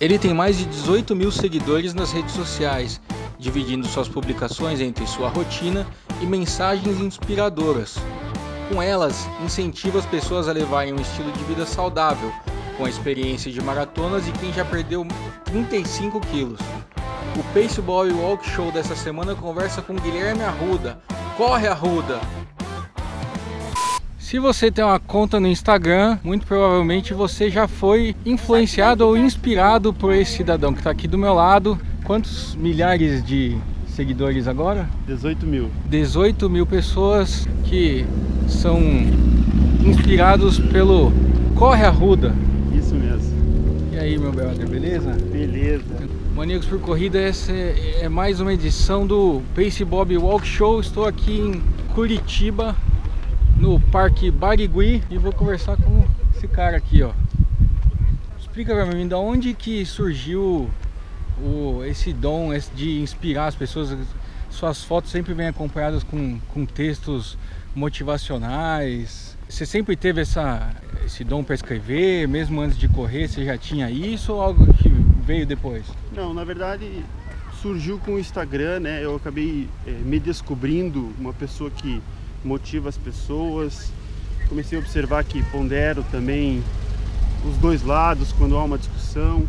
Ele tem mais de 18 mil seguidores nas redes sociais, dividindo suas publicações entre sua rotina e mensagens inspiradoras. Com elas, incentiva as pessoas a levarem um estilo de vida saudável, com a experiência de maratonas e quem já perdeu 35 quilos. O Paceball e Walk Show dessa semana conversa com Guilherme Arruda. Corre, Arruda! Se você tem uma conta no Instagram, muito provavelmente você já foi influenciado ou inspirado por esse cidadão que está aqui do meu lado. Quantos milhares de seguidores agora? 18 mil. 18 mil pessoas que são inspirados pelo Corre Arruda. Isso mesmo. E aí, meu brother, beleza? Beleza. Maníacos por Corrida, essa é mais uma edição do Pace Bob Walk Show. Estou aqui em Curitiba, no Parque Barigui e vou conversar com esse cara aqui, ó. Explica pra mim, da onde que surgiu o, esse dom de inspirar as pessoas? Suas fotos sempre vêm acompanhadas com, com textos motivacionais. Você sempre teve essa, esse dom para escrever, mesmo antes de correr, você já tinha isso ou algo que veio depois? Não, na verdade surgiu com o Instagram, né? Eu acabei é, me descobrindo uma pessoa que motiva as pessoas. Comecei a observar que pondero também os dois lados quando há uma discussão.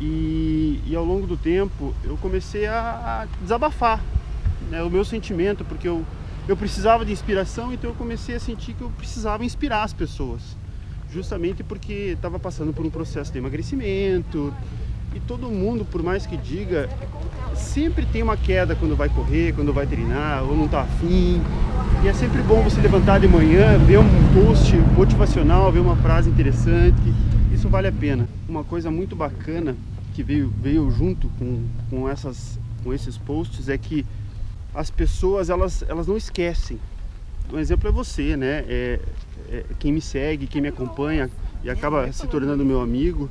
E, e ao longo do tempo eu comecei a, desabafar né, o meu sentimento, porque eu, eu precisava de inspiração, então eu comecei a sentir que eu precisava inspirar as pessoas. Justamente porque estava passando por um processo de emagrecimento, e todo mundo, por mais que diga, sempre tem uma queda quando vai correr, quando vai treinar, ou não está afim. E é sempre bom você levantar de manhã, ver um post motivacional, ver uma frase interessante. Isso vale a pena. Uma coisa muito bacana que veio, veio junto com, com, essas, com esses posts é que as pessoas elas, elas não esquecem. Um exemplo é você, né? É, é, quem me segue, quem me acompanha e acaba se tornando meu amigo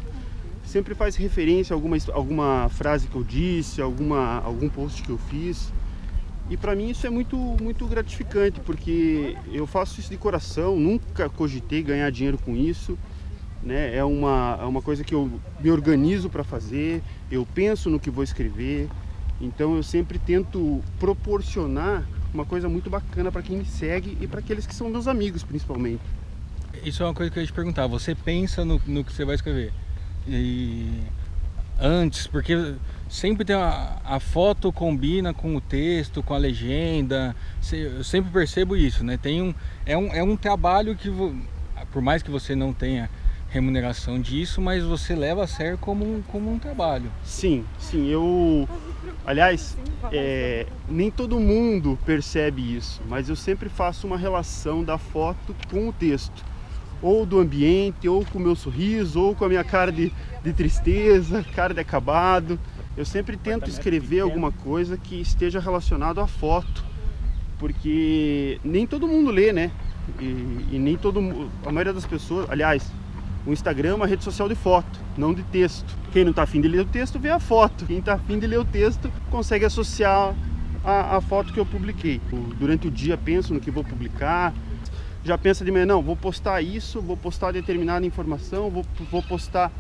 sempre faz referência a alguma, alguma frase que eu disse, alguma, algum post que eu fiz. E para mim isso é muito, muito gratificante, porque eu faço isso de coração, nunca cogitei ganhar dinheiro com isso. Né? É, uma, é uma coisa que eu me organizo para fazer, eu penso no que vou escrever. Então eu sempre tento proporcionar uma coisa muito bacana para quem me segue e para aqueles que são meus amigos, principalmente. Isso é uma coisa que eu ia te perguntar. Você pensa no, no que você vai escrever? E antes, porque sempre tem a, foto combina com o texto, com a legenda. Eu sempre percebo isso, né? Tem um, é, um, é um trabalho que, por mais que você não tenha remuneração disso, mas você leva a sério como um, como um trabalho. Sim, sim. Eu, aliás, é, nem todo mundo percebe isso, mas eu sempre faço uma relação da foto com o texto ou do ambiente, ou com o meu sorriso, ou com a minha cara de, de tristeza, cara de acabado. Eu sempre tento escrever alguma coisa que esteja relacionado à foto, porque nem todo mundo lê, né? E, e nem todo a maioria das pessoas, aliás, o Instagram é uma rede social de foto, não de texto. Quem não está afim de ler o texto vê a foto. Quem está afim de ler o texto consegue associar a, a foto que eu publiquei. Durante o dia penso no que vou publicar, já pensa de manhã, não, vou postar isso, vou postar determinada informação, vou, vou postar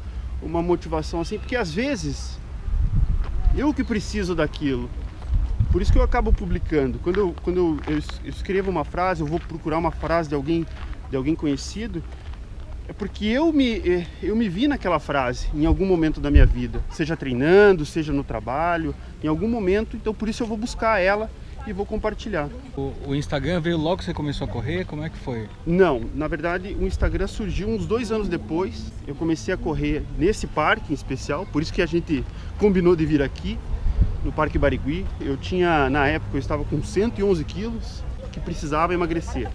uma motivação assim, porque às vezes eu que preciso daquilo. Por isso que eu acabo publicando. Quando eu, quando eu, eu escrevo uma frase, eu vou procurar uma frase de alguém, de alguém conhecido, é porque eu me, eh, eu me vi naquela frase em algum momento da minha vida, seja treinando, seja no trabalho, em algum momento, então por isso eu vou buscar ela e vou compartilhar. O, o, Instagram veio logo que você começou a correr? Como é que foi? Não, na verdade o Instagram surgiu uns dois anos depois. Eu comecei a correr nesse parque em especial, por isso que a gente combinou de vir aqui, no Parque Barigui. Eu tinha, na época, eu estava com 111 quilos, que precisava emagrecer.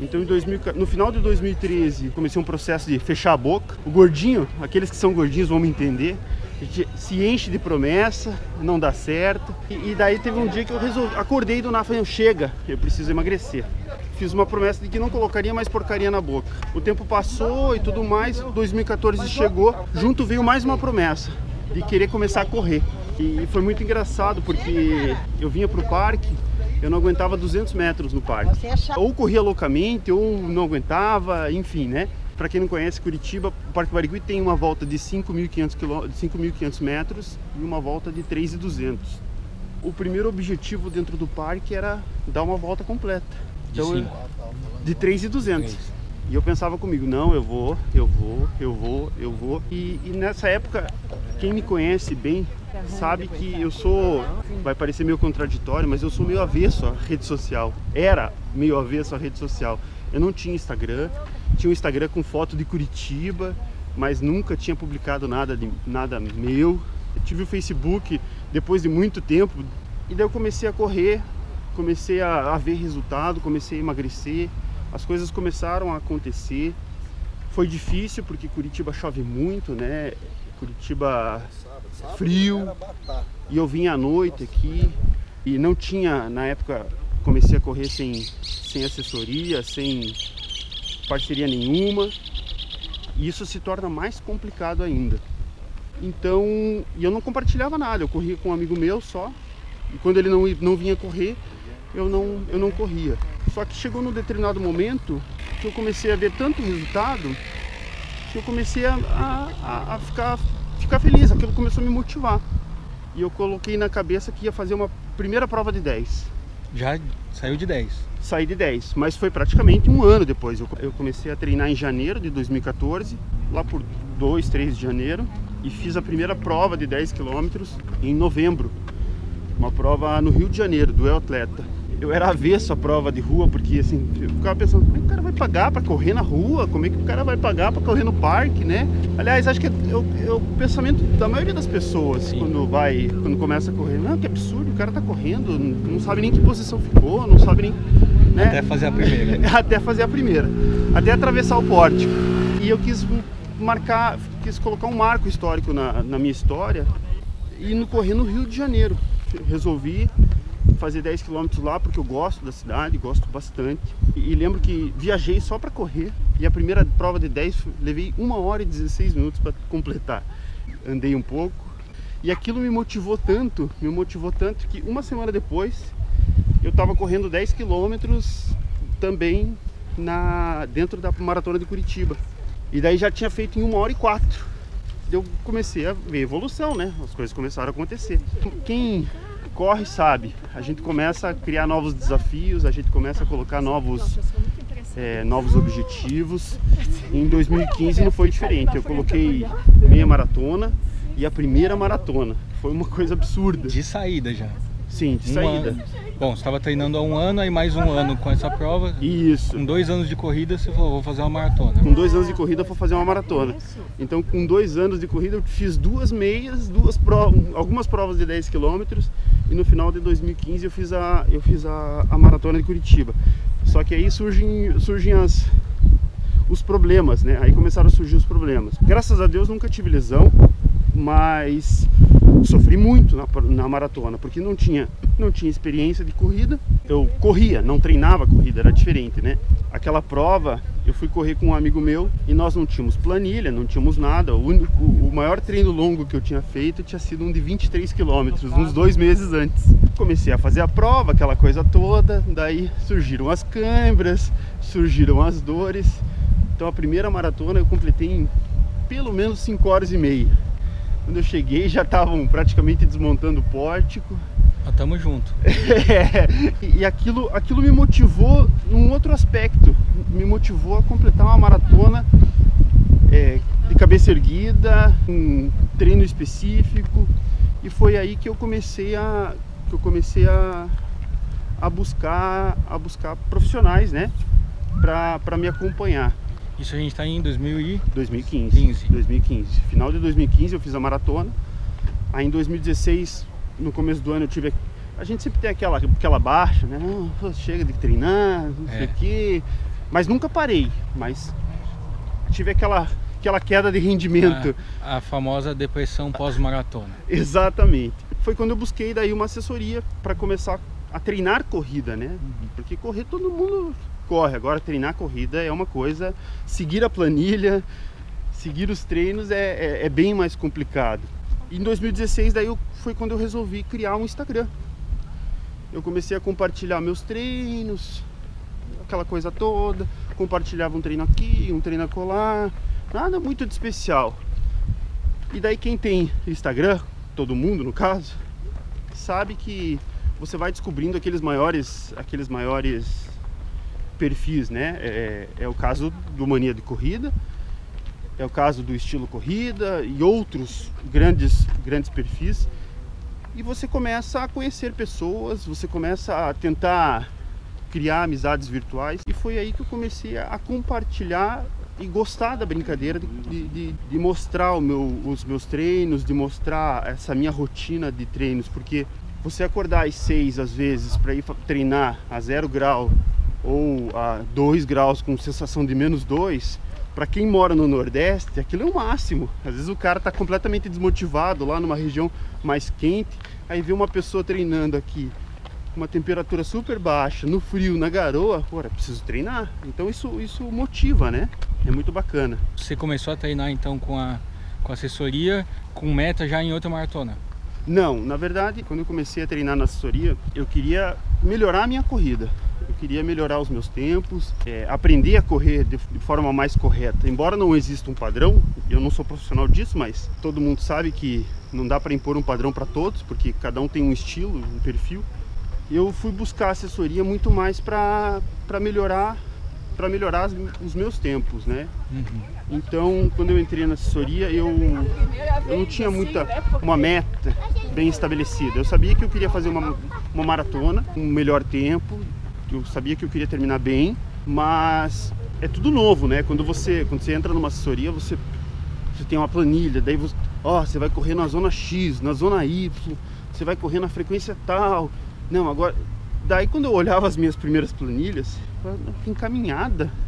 Então, 2000, no final de 2013, comecei um processo de fechar a boca. O gordinho, aqueles que são gordinhos vão me entender, a gente se enche de promessa, não dá certo. E, e daí teve um dia que eu resolvi, acordei do nada, chega, eu preciso emagrecer. Fiz uma promessa de que não colocaria mais porcaria na boca. O tempo passou e tudo mais, 2014 chegou, junto veio mais uma promessa de querer começar a correr. E foi muito engraçado porque eu vinha pro parque eu não aguentava 200 metros no parque. Ou corria loucamente, ou não aguentava, enfim, né? Para quem não conhece Curitiba, o Parque Barigui tem uma volta de 5.500 metros e uma volta de 3.200. O primeiro objetivo dentro do parque era dar uma volta completa. Então, de, de 3.200. E eu pensava comigo, não, eu vou, eu vou, eu vou, eu vou. E, e nessa época, quem me conhece bem sabe que eu sou, vai parecer meio contraditório, mas eu sou meio avesso à rede social. Era meio avesso à rede social. Eu não tinha Instagram, tinha um Instagram com foto de Curitiba, mas nunca tinha publicado nada, de, nada meu. Eu tive o Facebook depois de muito tempo, e daí eu comecei a correr, comecei a, a ver resultado, comecei a emagrecer, as coisas começaram a acontecer. Foi difícil porque Curitiba chove muito, né? Curitiba frio. E eu vim à noite aqui e não tinha, na época, comecei a correr sem, sem assessoria, sem parceria nenhuma. E isso se torna mais complicado ainda. Então, e eu não compartilhava nada, eu corria com um amigo meu só. E quando ele não, não vinha correr, eu não, eu não corria. Só que chegou num determinado momento que eu comecei a ver tanto resultado que eu comecei a, a, a ficar, ficar feliz, aquilo começou a me motivar. E eu coloquei na cabeça que ia fazer uma primeira prova de 10. Já saiu de 10? Saí de 10, mas foi praticamente um ano depois. Eu, comecei a treinar em janeiro de 2014, lá por 2, 3 de janeiro, e fiz a primeira prova de 10 quilômetros em novembro. Uma prova no Rio de Janeiro, do El Atleta eu era avesso à prova de rua, porque assim, eu ficava pensando, como é que o cara vai pagar para correr na rua? Como é que o cara vai pagar para correr no parque, né? Aliás, acho que é, é, é o pensamento da maioria das pessoas Sim. quando vai, quando começa a correr. Não, que absurdo, o cara tá correndo, não sabe nem que posição ficou, não sabe nem. Né? Até fazer a primeira. até fazer a primeira. Até atravessar o pórtico. E eu quis marcar, quis colocar um marco histórico na, na minha história e no correr no Rio de Janeiro. Resolvi fazer 10 km lá porque eu gosto da cidade, gosto bastante. E, lembro que viajei só para correr e a primeira prova de 10 levei 1 hora e 16 minutos para completar. Andei um pouco e aquilo me motivou tanto, me motivou tanto que uma semana depois eu estava correndo 10 quilômetros também na dentro da maratona de Curitiba. E daí já tinha feito em 1 hora e 4. Eu comecei a ver evolução, né? As coisas começaram a acontecer. Quem corre sabe, a gente começa a criar novos desafios, a gente começa a colocar novos, é, novos objetivos. Em 2015 não foi diferente, eu coloquei meia maratona e a primeira maratona, foi uma coisa absurda. De saída já. Sim, de saída. Bom, você estava treinando há um ano, aí mais um ano com essa prova. Isso. Com dois anos de corrida, você falou, vou fazer uma maratona. Com dois anos de corrida, vou fazer uma maratona. Então, com dois anos de corrida, eu fiz duas meias, duas provas, algumas provas de 10 quilômetros. E no final de 2015, eu fiz a, eu fiz a, a maratona de Curitiba. Só que aí surgem, surgem as, os problemas, né? Aí começaram a surgir os problemas. Graças a Deus, nunca tive lesão, mas sofri muito na, na, maratona, porque não tinha, não tinha experiência de corrida. Eu corria, não treinava corrida, era diferente, né? Aquela prova, eu fui correr com um amigo meu e nós não tínhamos planilha, não tínhamos nada. O, único, o maior treino longo que eu tinha feito tinha sido um de 23 quilômetros, uns dois meses antes. Comecei a fazer a prova, aquela coisa toda, daí surgiram as câimbras, surgiram as dores. Então a primeira maratona eu completei em pelo menos 5 horas e meia. Quando eu cheguei já estavam praticamente desmontando o pórtico. Ah, tamo junto. É, e aquilo, aquilo me motivou num outro aspecto. Me motivou a completar uma maratona é, de cabeça erguida, um treino específico. E foi aí que eu comecei a, que eu comecei a, a buscar a buscar profissionais, né, para me acompanhar. Isso a gente está em 2000 e... 2015. 15. 2015. Final de 2015 eu fiz a maratona. Aí em 2016, no começo do ano, eu tive. A gente sempre tem aquela, aquela baixa, né? Não, chega de treinar, não é. sei o quê. Mas nunca parei. Mas tive aquela, aquela queda de rendimento. A, a famosa depressão pós-maratona. Exatamente. Foi quando eu busquei daí uma assessoria para começar a treinar corrida, né? Uhum. Porque correr todo mundo corre. Agora treinar corrida é uma coisa, seguir a planilha, seguir os treinos é, é, é bem mais complicado. em 2016 daí eu, foi quando eu resolvi criar um Instagram. Eu comecei a compartilhar meus treinos, aquela coisa toda, compartilhava um treino aqui, um treino acolá, nada muito de especial. E daí quem tem Instagram, todo mundo no caso, sabe que você vai descobrindo aqueles maiores, aqueles maiores perfis, né? É, é o caso do Mania de Corrida, é o caso do estilo corrida e outros grandes, grandes perfis. E você começa a conhecer pessoas, você começa a tentar criar amizades virtuais. E foi aí que eu comecei a compartilhar e gostar da brincadeira de, de, de mostrar meu, os meus treinos, de mostrar essa minha rotina de treinos, porque você acordar às seis às vezes para ir treinar a zero grau ou a dois graus com sensação de menos dois, para quem mora no Nordeste, aquilo é o máximo. Às vezes o cara está completamente desmotivado lá numa região mais quente, aí vê uma pessoa treinando aqui uma temperatura super baixa, no frio, na garoa, pô, preciso treinar. Então isso, isso motiva, né? É muito bacana. Você começou a treinar então com a, com a assessoria, com meta já em outra maratona? Não, na verdade, quando eu comecei a treinar na assessoria, eu queria melhorar a minha corrida. Eu queria melhorar os meus tempos, é, aprender a correr de, de, forma mais correta. Embora não exista um padrão, eu não sou profissional disso, mas todo mundo sabe que não dá para impor um padrão para todos, porque cada um tem um estilo, um perfil eu fui buscar assessoria muito mais para melhorar para melhorar os meus tempos, né? Uhum. Então, quando eu entrei na assessoria, eu, eu não tinha muita uma meta bem estabelecida. Eu sabia que eu queria fazer uma, uma maratona, um melhor tempo. Eu sabia que eu queria terminar bem, mas é tudo novo, né? Quando você quando você entra numa assessoria, você você tem uma planilha, daí você, ó, você vai correr na zona X, na zona Y, você vai correr na frequência tal, não, agora. Daí quando eu olhava as minhas primeiras planilhas, encaminhada.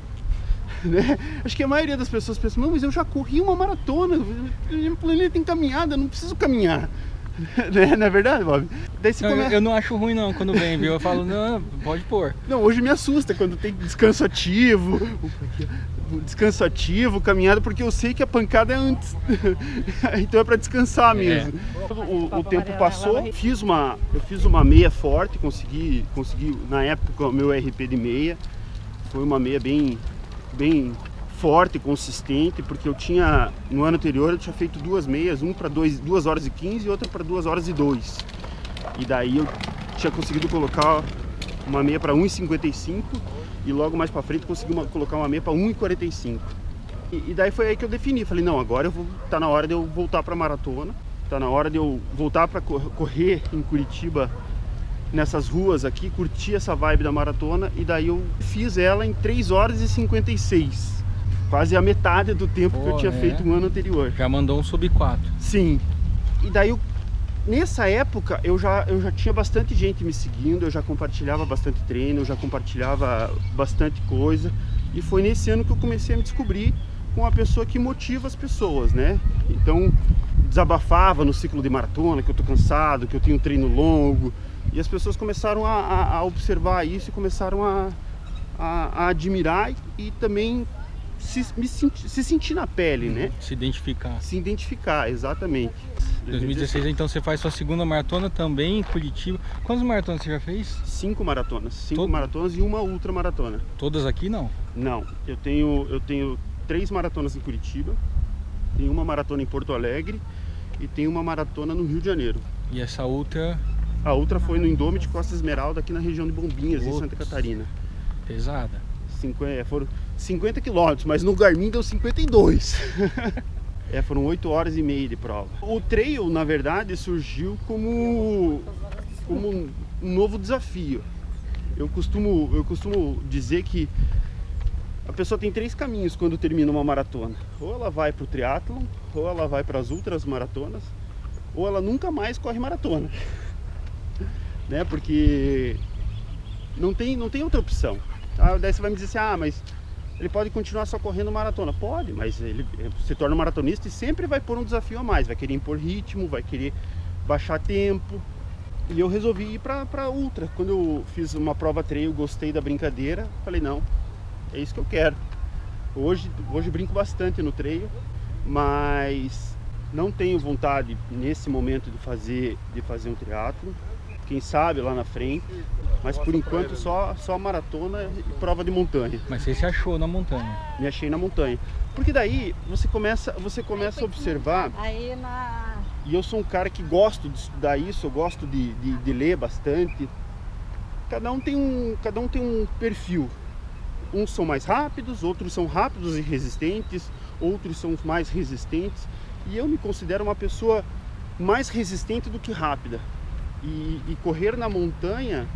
Né? Acho que a maioria das pessoas pensa, não, mas eu já corri uma maratona, minha planilha tem caminhada, não preciso caminhar. Né? Não é verdade, Bob? Daí você não, come... Eu não acho ruim não quando vem, viu? Eu falo, não, pode pôr. Não, hoje me assusta quando tem descanso ativo descanso ativo, caminhada, porque eu sei que a pancada é antes. então é para descansar é. mesmo. É. O, o, tempo passou, fiz uma, eu fiz uma meia forte, consegui, consegui na época o meu RP de meia. Foi uma meia bem, bem forte, consistente, porque eu tinha no ano anterior eu tinha feito duas meias, um para 2 horas e 15 e outra para 2 horas e 2. E daí eu tinha conseguido colocar uma meia para 1,55 e logo mais para frente consegui uma, colocar uma meia para 1,45. E, e daí foi aí que eu defini, falei, não, agora eu vou, tá na hora de eu voltar para maratona, tá na hora de eu voltar para correr em Curitiba nessas ruas aqui, curtir essa vibe da maratona e daí eu fiz ela em 3 horas e 56. Quase a metade do tempo Pô, que eu tinha é? feito no ano anterior. Já mandou um sub 4. Sim. E daí eu Nessa época eu já, eu já tinha bastante gente me seguindo, eu já compartilhava bastante treino, eu já compartilhava bastante coisa. E foi nesse ano que eu comecei a me descobrir com uma pessoa que motiva as pessoas, né? Então desabafava no ciclo de maratona, que eu tô cansado, que eu tenho um treino longo. E as pessoas começaram a, a, a observar isso e começaram a, a, a admirar e, e também se, se, se sentir na pele, né? Se identificar. Se identificar, exatamente. 2016, então você faz sua segunda maratona também em Curitiba. Quantas maratonas você já fez? Cinco maratonas. Cinco Todo... maratonas e uma ultra maratona. Todas aqui não? Não. Eu tenho, eu tenho três maratonas em Curitiba, tenho uma maratona em Porto Alegre e tenho uma maratona no Rio de Janeiro. E essa outra? A outra foi no Indômito Costa Esmeralda, aqui na região de Bombinhas, Putz, em Santa Catarina. Pesada. 50, é, foram 50 quilômetros, mas no Garmin deu 52. É, foram 8 horas e meia de prova. O trail, na verdade, surgiu como, como um novo desafio. Eu costumo, eu costumo dizer que a pessoa tem três caminhos quando termina uma maratona. Ou ela vai para o triatlon, ou ela vai para as outras maratonas, ou ela nunca mais corre maratona. né? Porque não tem, não tem outra opção. Ah, daí você vai me dizer assim, ah, mas ele pode continuar só correndo maratona. Pode, mas ele se torna maratonista e sempre vai pôr um desafio a mais. Vai querer impor ritmo, vai querer baixar tempo. E eu resolvi ir para ultra. Quando eu fiz uma prova trail, gostei da brincadeira, falei, não, é isso que eu quero. Hoje, hoje brinco bastante no trail, mas não tenho vontade nesse momento de fazer, de fazer um triatlo. Quem sabe lá na frente. Mas por enquanto só, só maratona e prova de montanha. Mas você se achou na montanha? Me achei na montanha. Porque daí você começa, você começa a observar. Aí na. E eu sou um cara que gosto de estudar isso, eu gosto de, de, de ler bastante. Cada um tem um, cada um tem um perfil. Uns são mais rápidos, outros são rápidos e resistentes, outros são mais resistentes. E eu me considero uma pessoa mais resistente do que rápida. E, e correr na montanha,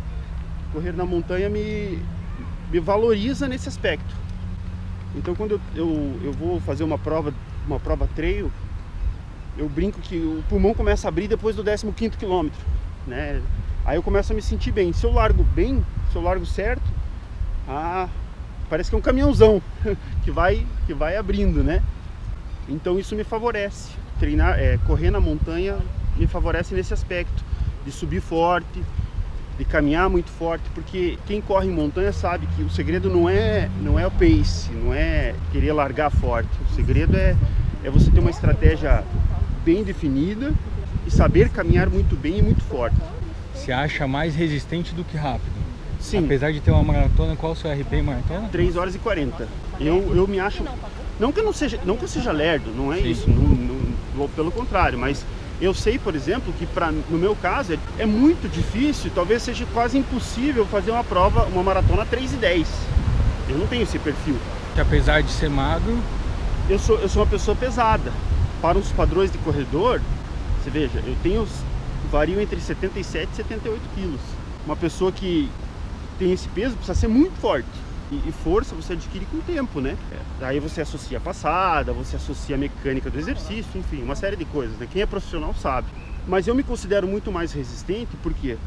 correr na montanha me, me valoriza nesse aspecto. Então quando eu, eu, eu vou fazer uma prova, uma prova trail, eu brinco que o pulmão começa a abrir depois do 15 quilômetro, né? Aí eu começo a me sentir bem. Se eu largo bem, se eu largo certo, ah, parece que é um caminhãozão que vai que vai abrindo, né? Então isso me favorece. Treinar, é, correr na montanha me favorece nesse aspecto de subir forte, de caminhar muito forte, porque quem corre em montanha sabe que o segredo não é não é o pace, não é querer largar forte. O segredo é é você ter uma estratégia bem definida e saber caminhar muito bem e muito forte. Você acha mais resistente do que rápido? Sim. Apesar de ter uma maratona, qual o seu RP em maratona? 3 horas e 40. Eu, eu me acho. Não que eu não seja, não que eu seja lerdo, não é Sim. isso. Não, não- pelo contrário, mas eu sei, por exemplo, que pra, no meu caso é, é muito difícil, talvez seja quase impossível fazer uma prova, uma maratona 3 e 10. Eu não tenho esse perfil. Que apesar de ser magro, Eu sou, eu sou uma pessoa pesada. Para os padrões de corredor, você veja, eu tenho vario entre 77 e 78 quilos. Uma pessoa que tem esse peso precisa ser muito forte. E, e força você adquire com o tempo, né? Daí você associa a passada, você associa a mecânica do exercício, enfim, uma série de coisas. Né? Quem é profissional sabe. Mas eu me considero muito mais resistente, por quê?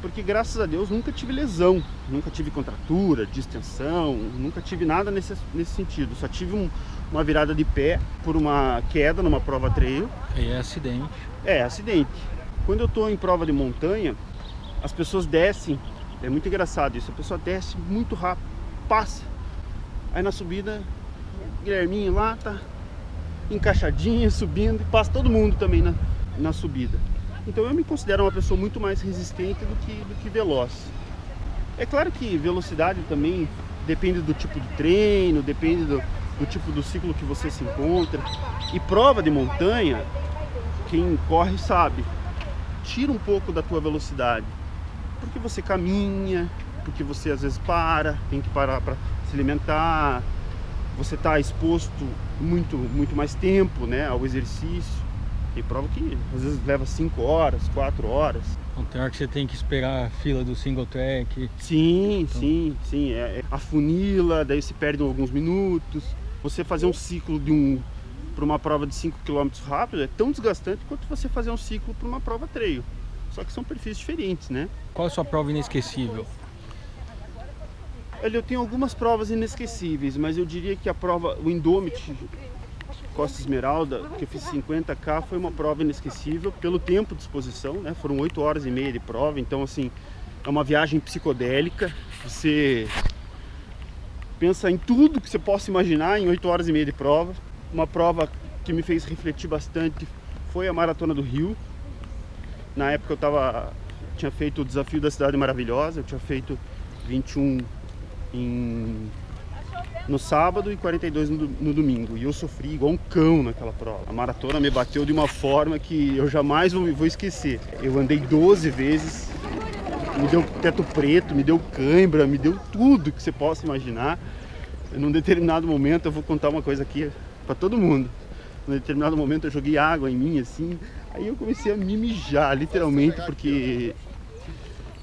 Porque graças a Deus nunca tive lesão, nunca tive contratura, distensão, nunca tive nada nesse, nesse sentido. Só tive um- uma virada de pé por uma queda numa prova trail. é acidente. É, acidente. Quando eu estou em prova de montanha, as pessoas descem, é muito engraçado isso, a pessoa desce muito rápido, passa. Aí na subida, Guilherminho lá tá encaixadinho, subindo, e passa todo mundo também na, na subida. Então eu me considero uma pessoa muito mais resistente do que, do que veloz. É claro que velocidade também depende do tipo de treino, depende do, do tipo do ciclo que você se encontra. E prova de montanha, quem corre sabe, tira um pouco da tua velocidade. Porque você caminha, porque você às vezes para, tem que parar para se alimentar, você está exposto muito, muito mais tempo né, ao exercício. Tem prova que às vezes leva 5 horas, 4 horas. Então tem hora que você tem que esperar a fila do single track. Sim, sim, sim. É, é, afunila, daí se perde alguns minutos. Você fazer um ciclo de um para uma prova de 5 km rápido é tão desgastante quanto você fazer um ciclo para uma prova trail. Só que são perfis diferentes, né? Qual a sua prova inesquecível? Eu tenho algumas provas inesquecíveis, mas eu diria que a prova, o Indomit Costa Esmeralda, que eu fiz 50k, foi uma prova inesquecível pelo tempo de exposição, né? Foram 8 horas e meia de prova, então assim, é uma viagem psicodélica. Você pensa em tudo que você possa imaginar em 8 horas e meia de prova. Uma prova que me fez refletir bastante foi a Maratona do Rio. Na época eu tava, tinha feito o desafio da Cidade Maravilhosa, eu tinha feito 21 em, no sábado e 42 no, no domingo. E eu sofri igual um cão naquela prova. A maratona me bateu de uma forma que eu jamais vou, vou esquecer. Eu andei 12 vezes, me deu teto preto, me deu cãibra, me deu tudo que você possa imaginar. Num determinado momento, eu vou contar uma coisa aqui para todo mundo. Num determinado momento, eu joguei água em mim assim. Aí eu comecei a me mijar, literalmente, porque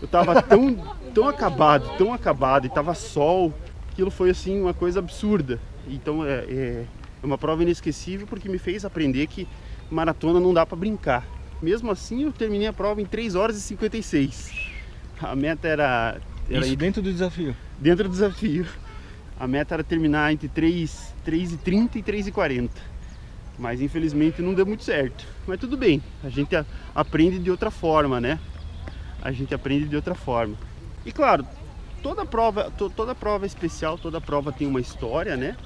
eu tava tão, tão acabado, tão acabado, e tava sol. Aquilo foi assim uma coisa absurda. Então é, é, é uma prova inesquecível porque me fez aprender que maratona não dá para brincar. Mesmo assim, eu terminei a prova em 3 horas e 56. A meta era, era Isso dentro do desafio. dentro do desafio. A meta era terminar entre 3, 3 e 30 e 3 e 40. Mas infelizmente não deu muito certo. Mas tudo bem, a gente aprende de outra forma, né? A gente aprende de outra forma. E claro, toda prova, to- toda prova é especial, toda prova tem uma história, né?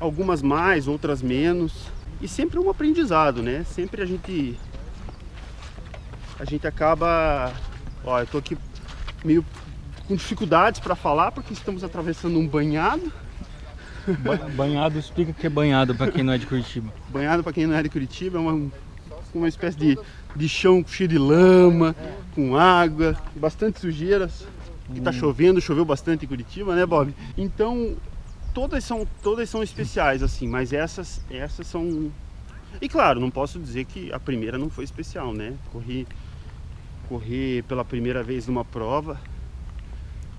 Algumas mais, outras menos. E sempre um aprendizado, né? Sempre a gente a gente acaba Ó, eu tô aqui meio com dificuldades para falar porque estamos atravessando um banhado. banhado, explica o que é banhado para quem não é de Curitiba. Banhado para quem não é de Curitiba é uma, uma espécie de, de chão cheio de lama, com água, bastante sujeiras. Que tá hum. chovendo, choveu bastante em Curitiba, né, Bob? Então, todas são todas são especiais assim, mas essas essas são e claro, não posso dizer que a primeira não foi especial, né? Corri correr pela primeira vez numa prova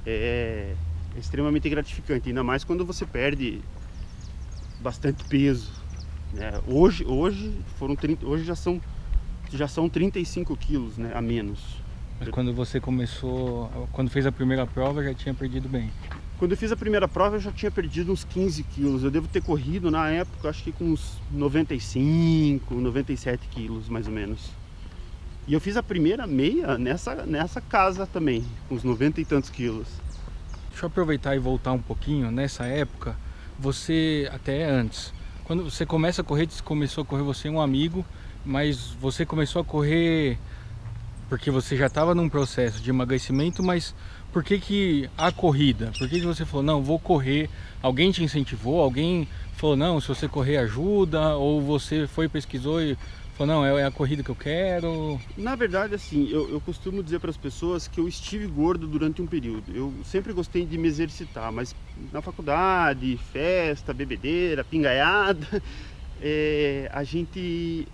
é, é extremamente gratificante, ainda mais quando você perde bastante peso. Né? Hoje, hoje foram 30, hoje já são já são 35 quilos né, a menos. Mas quando você começou, quando fez a primeira prova, já tinha perdido bem? Quando eu fiz a primeira prova, eu já tinha perdido uns 15 quilos. Eu devo ter corrido na época, acho que com uns 95, 97 quilos mais ou menos. E eu fiz a primeira meia nessa, nessa casa também, com uns 90 e tantos quilos. Deixa eu aproveitar e voltar um pouquinho. Nessa época, você, até antes, quando você começa a correr, começou a correr você e um amigo, mas você começou a correr porque você já estava num processo de emagrecimento, mas por que, que a corrida? Por que, que você falou, não, vou correr? Alguém te incentivou? Alguém falou, não, se você correr ajuda? Ou você foi, pesquisou e Falou, não, é, é a corrida que eu quero. Na verdade, assim, eu, eu costumo dizer para as pessoas que eu estive gordo durante um período. Eu sempre gostei de me exercitar, mas na faculdade, festa, bebedeira, pingaiada, é, a gente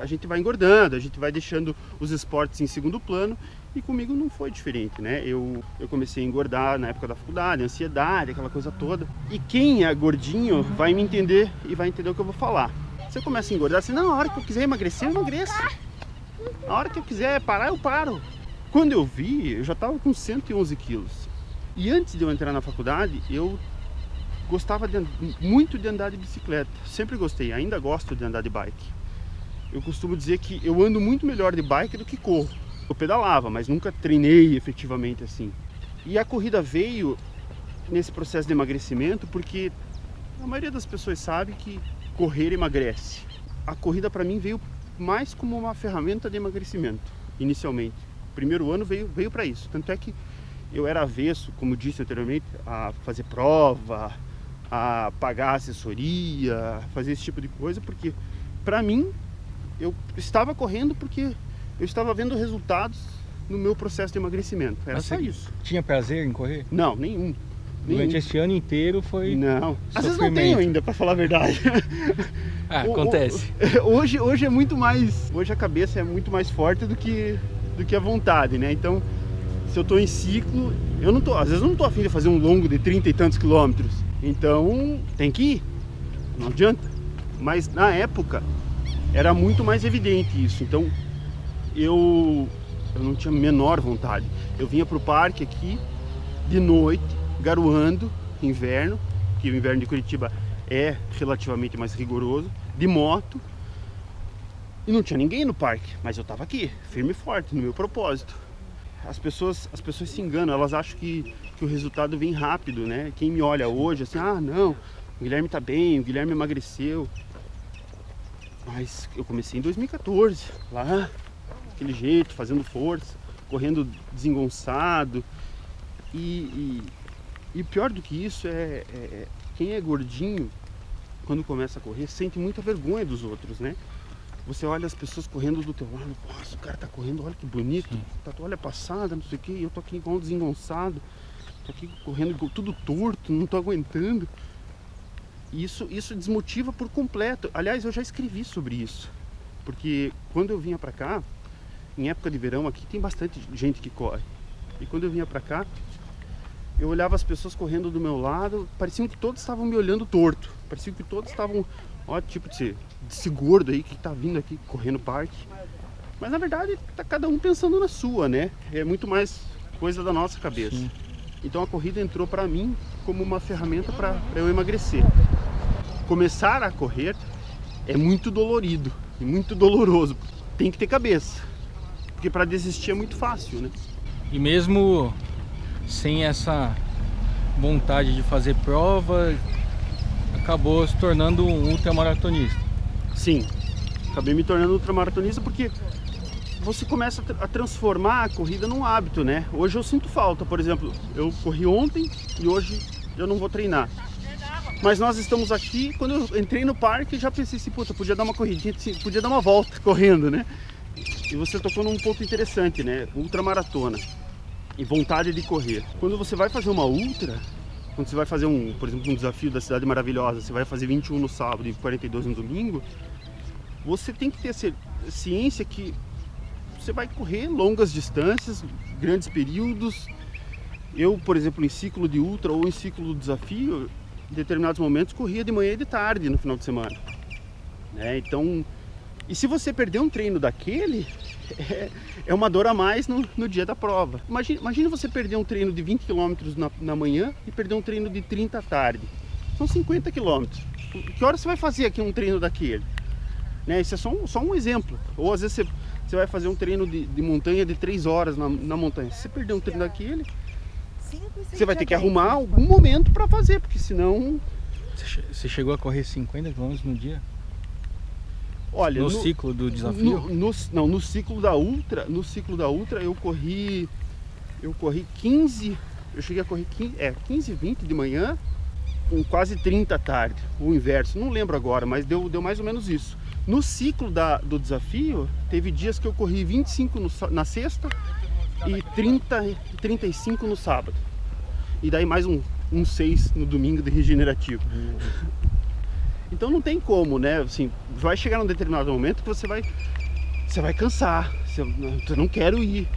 a gente vai engordando, a gente vai deixando os esportes em segundo plano e comigo não foi diferente, né? Eu, eu comecei a engordar na época da faculdade, ansiedade, aquela coisa toda. E quem é gordinho vai me entender e vai entender o que eu vou falar. Você começa a engordar, assim, não, a hora que eu quiser emagrecer, eu emagreço. A hora que eu quiser parar, eu paro. Quando eu vi, eu já estava com 111 quilos. E antes de eu entrar na faculdade, eu gostava de, muito de andar de bicicleta. Sempre gostei, ainda gosto de andar de bike. Eu costumo dizer que eu ando muito melhor de bike do que corro. Eu pedalava, mas nunca treinei efetivamente assim. E a corrida veio nesse processo de emagrecimento porque a maioria das pessoas sabe que correr emagrece. A corrida para mim veio mais como uma ferramenta de emagrecimento, inicialmente. O primeiro ano veio, veio para isso. Tanto é que eu era avesso, como disse anteriormente, a fazer prova, a pagar assessoria, fazer esse tipo de coisa, porque para mim eu estava correndo porque eu estava vendo resultados no meu processo de emagrecimento. Era Mas só isso. Tinha prazer em correr? Não, nenhum. Durante esse ano inteiro foi. Não, às vezes não tenho ainda, para falar a verdade. Ah, acontece. O, hoje, hoje é muito mais. Hoje a cabeça é muito mais forte do que, do que a vontade, né? Então, se eu tô em ciclo, eu não tô. Às vezes eu não tô afim de fazer um longo de 30 e tantos quilômetros. Então, tem que ir. Não adianta. Mas na época era muito mais evidente isso. Então, eu, eu não tinha a menor vontade. Eu vinha pro parque aqui de noite garoando, inverno, que o inverno de Curitiba é relativamente mais rigoroso, de moto. E não tinha ninguém no parque, mas eu estava aqui, firme e forte, no meu propósito. As pessoas, as pessoas se enganam, elas acham que, que o resultado vem rápido, né? Quem me olha hoje, assim, ah, não, o Guilherme está bem, o Guilherme emagreceu. Mas eu comecei em 2014, lá, daquele jeito, fazendo força, correndo desengonçado. E, e, e pior do que isso é, é, é, quem é gordinho, quando começa a correr, sente muita vergonha dos outros, né? Você olha as pessoas correndo do teu lado, nossa, o cara tá correndo, olha que bonito, tá toalha passada, não sei o que, eu tô aqui igual um desengonçado, tô aqui correndo tudo torto, não tô aguentando. Isso, isso desmotiva por completo. Aliás, eu já escrevi sobre isso. Porque quando eu vinha para cá, em época de verão aqui tem bastante gente que corre. E quando eu vinha para cá, eu olhava as pessoas correndo do meu lado, parecia que todos estavam me olhando torto. Parecia que todos estavam, ó, tipo de, desse gordo aí que tá vindo aqui correndo parque. Mas na verdade tá cada um pensando na sua, né? É muito mais coisa da nossa cabeça. Sim. Então a corrida entrou para mim como uma ferramenta para eu emagrecer. Começar a correr é muito dolorido e muito doloroso. Tem que ter cabeça. Porque para desistir é muito fácil, né? E mesmo sem essa vontade de fazer prova, acabou se tornando um ultramaratonista. Sim, acabei me tornando ultramaratonista porque você começa a transformar a corrida num hábito, né? Hoje eu sinto falta, por exemplo, eu corri ontem e hoje eu não vou treinar. Mas nós estamos aqui, quando eu entrei no parque, já pensei assim, puta, podia dar uma corridinha, podia dar uma volta correndo, né? E você tocou num ponto interessante, né? Ultramaratona e vontade de correr. Quando você vai fazer uma ultra, quando você vai fazer um, por exemplo, um desafio da cidade maravilhosa, você vai fazer 21 no sábado e 42 no domingo, você tem que ter ciência que você vai correr longas distâncias, grandes períodos. Eu, por exemplo, em ciclo de ultra ou em ciclo do desafio, em determinados momentos corria de manhã e de tarde no final de semana. É, então, e se você perder um treino daquele, é, é uma dor a mais no, no dia da prova. Imagina, imagina, você perder um treino de 20 km na, na, manhã e perder um treino de 30 à tarde. São 50 km. Que hora você vai fazer aqui um treino daquele? Né? Isso é só um, só um exemplo. Ou às vezes você, você vai fazer um treino de, de montanha de 3 horas na, na montanha. Se você perder um treino daquele, você vai ter que arrumar algum momento para fazer, porque senão. Você chegou a correr 50 km no dia? Olha, no, no ciclo do desafio? No, no, não, no ciclo da ultra, no ciclo da ultra eu corri eu corri 15, eu cheguei a correr 15, é, 15, 20 de manhã, com quase 30 à tarde, o inverso, não lembro agora, mas deu, deu mais ou menos isso. No ciclo da, do desafio, teve dias que eu corri 25 no, na sexta e 30, 35 no sábado. E daí mais um, um 6 no domingo de regenerativo. Então não tem como, né? Assim, vai chegar num determinado momento que você vai você vai cansar, você, eu não quero ir.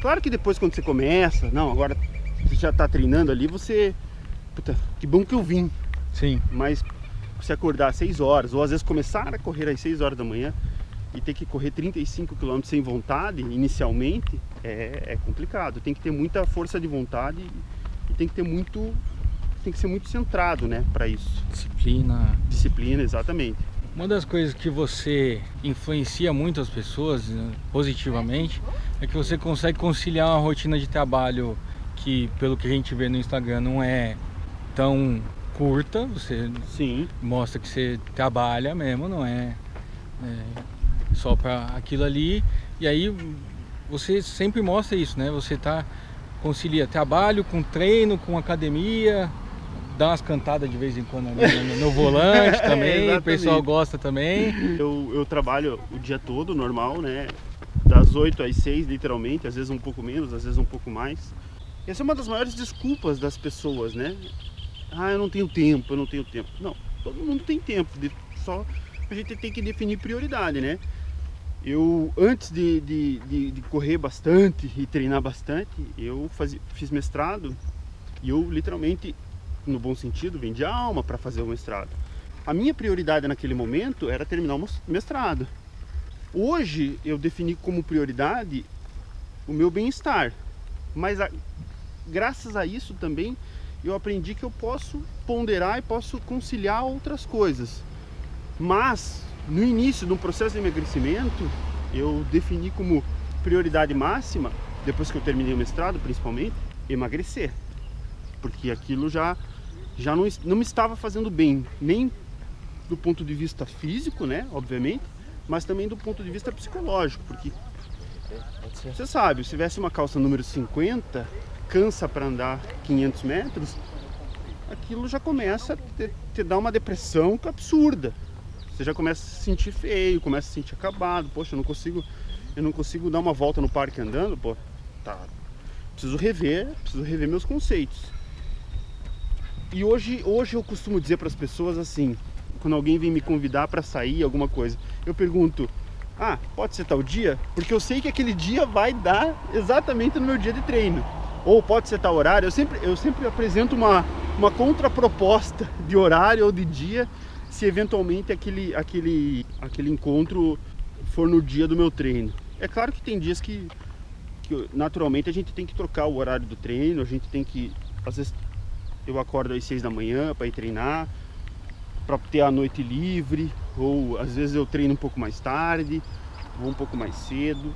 Claro que depois quando você começa, não, agora você já está treinando ali, você puta, que bom que eu vim. Sim. Mas você acordar às 6 horas, ou às vezes começar a correr às 6 horas da manhã e ter que correr 35 km sem vontade, inicialmente, é, é complicado. Tem que ter muita força de vontade e tem que ter muito tem que ser muito centrado, né, para isso. Disciplina. Disciplina, exatamente. Uma das coisas que você influencia muito as pessoas né, positivamente é que você consegue conciliar uma rotina de trabalho que, pelo que a gente vê no Instagram, não é tão curta. Você Sim. mostra que você trabalha mesmo, não é, é só para aquilo ali. E aí você sempre mostra isso, né? Você tá concilia trabalho com treino, com academia, dá umas cantadas de vez em quando no, no volante também, o pessoal gosta também. Eu, eu trabalho o dia todo, normal, né? Das 8 às 6, literalmente, às vezes um pouco menos, às vezes um pouco mais. Essa é uma das maiores desculpas das pessoas, né? Ah, eu não tenho tempo, eu não tenho tempo. Não, todo mundo tem tempo, só a gente tem que definir prioridade, né? Eu, antes de, de, de, de correr bastante e treinar bastante, eu fazia, fiz mestrado e eu literalmente no bom sentido, vem de alma para fazer o mestrado. A minha prioridade naquele momento era terminar o mestrado. Hoje eu defini como prioridade o meu bem-estar, mas a, graças a isso também eu aprendi que eu posso ponderar e posso conciliar outras coisas. Mas no início do processo de emagrecimento, eu defini como prioridade máxima, depois que eu terminei o mestrado principalmente, emagrecer. Porque aquilo já já não, não me estava fazendo bem, nem do ponto de vista físico, né, obviamente, mas também do ponto de vista psicológico, porque você sabe, se tivesse uma calça número 50, cansa para andar 500 metros, aquilo já começa a te, te dar uma depressão absurda. Você já começa a se sentir feio, começa a se sentir acabado. Poxa, eu não consigo, eu não consigo dar uma volta no parque andando, pô. Tá. Preciso rever, preciso rever meus conceitos. E hoje, hoje eu costumo dizer para as pessoas assim, quando alguém vem me convidar para sair, alguma coisa, eu pergunto: "Ah, pode ser tal dia?" Porque eu sei que aquele dia vai dar exatamente no meu dia de treino. Ou pode ser tal horário. Eu sempre, eu sempre apresento uma, uma contraproposta de horário ou de dia, se eventualmente aquele, aquele, aquele encontro for no dia do meu treino. É claro que tem dias que, que naturalmente a gente tem que trocar o horário do treino, a gente tem que às vezes eu acordo às seis da manhã para ir treinar, para ter a noite livre, ou às vezes eu treino um pouco mais tarde, vou um pouco mais cedo,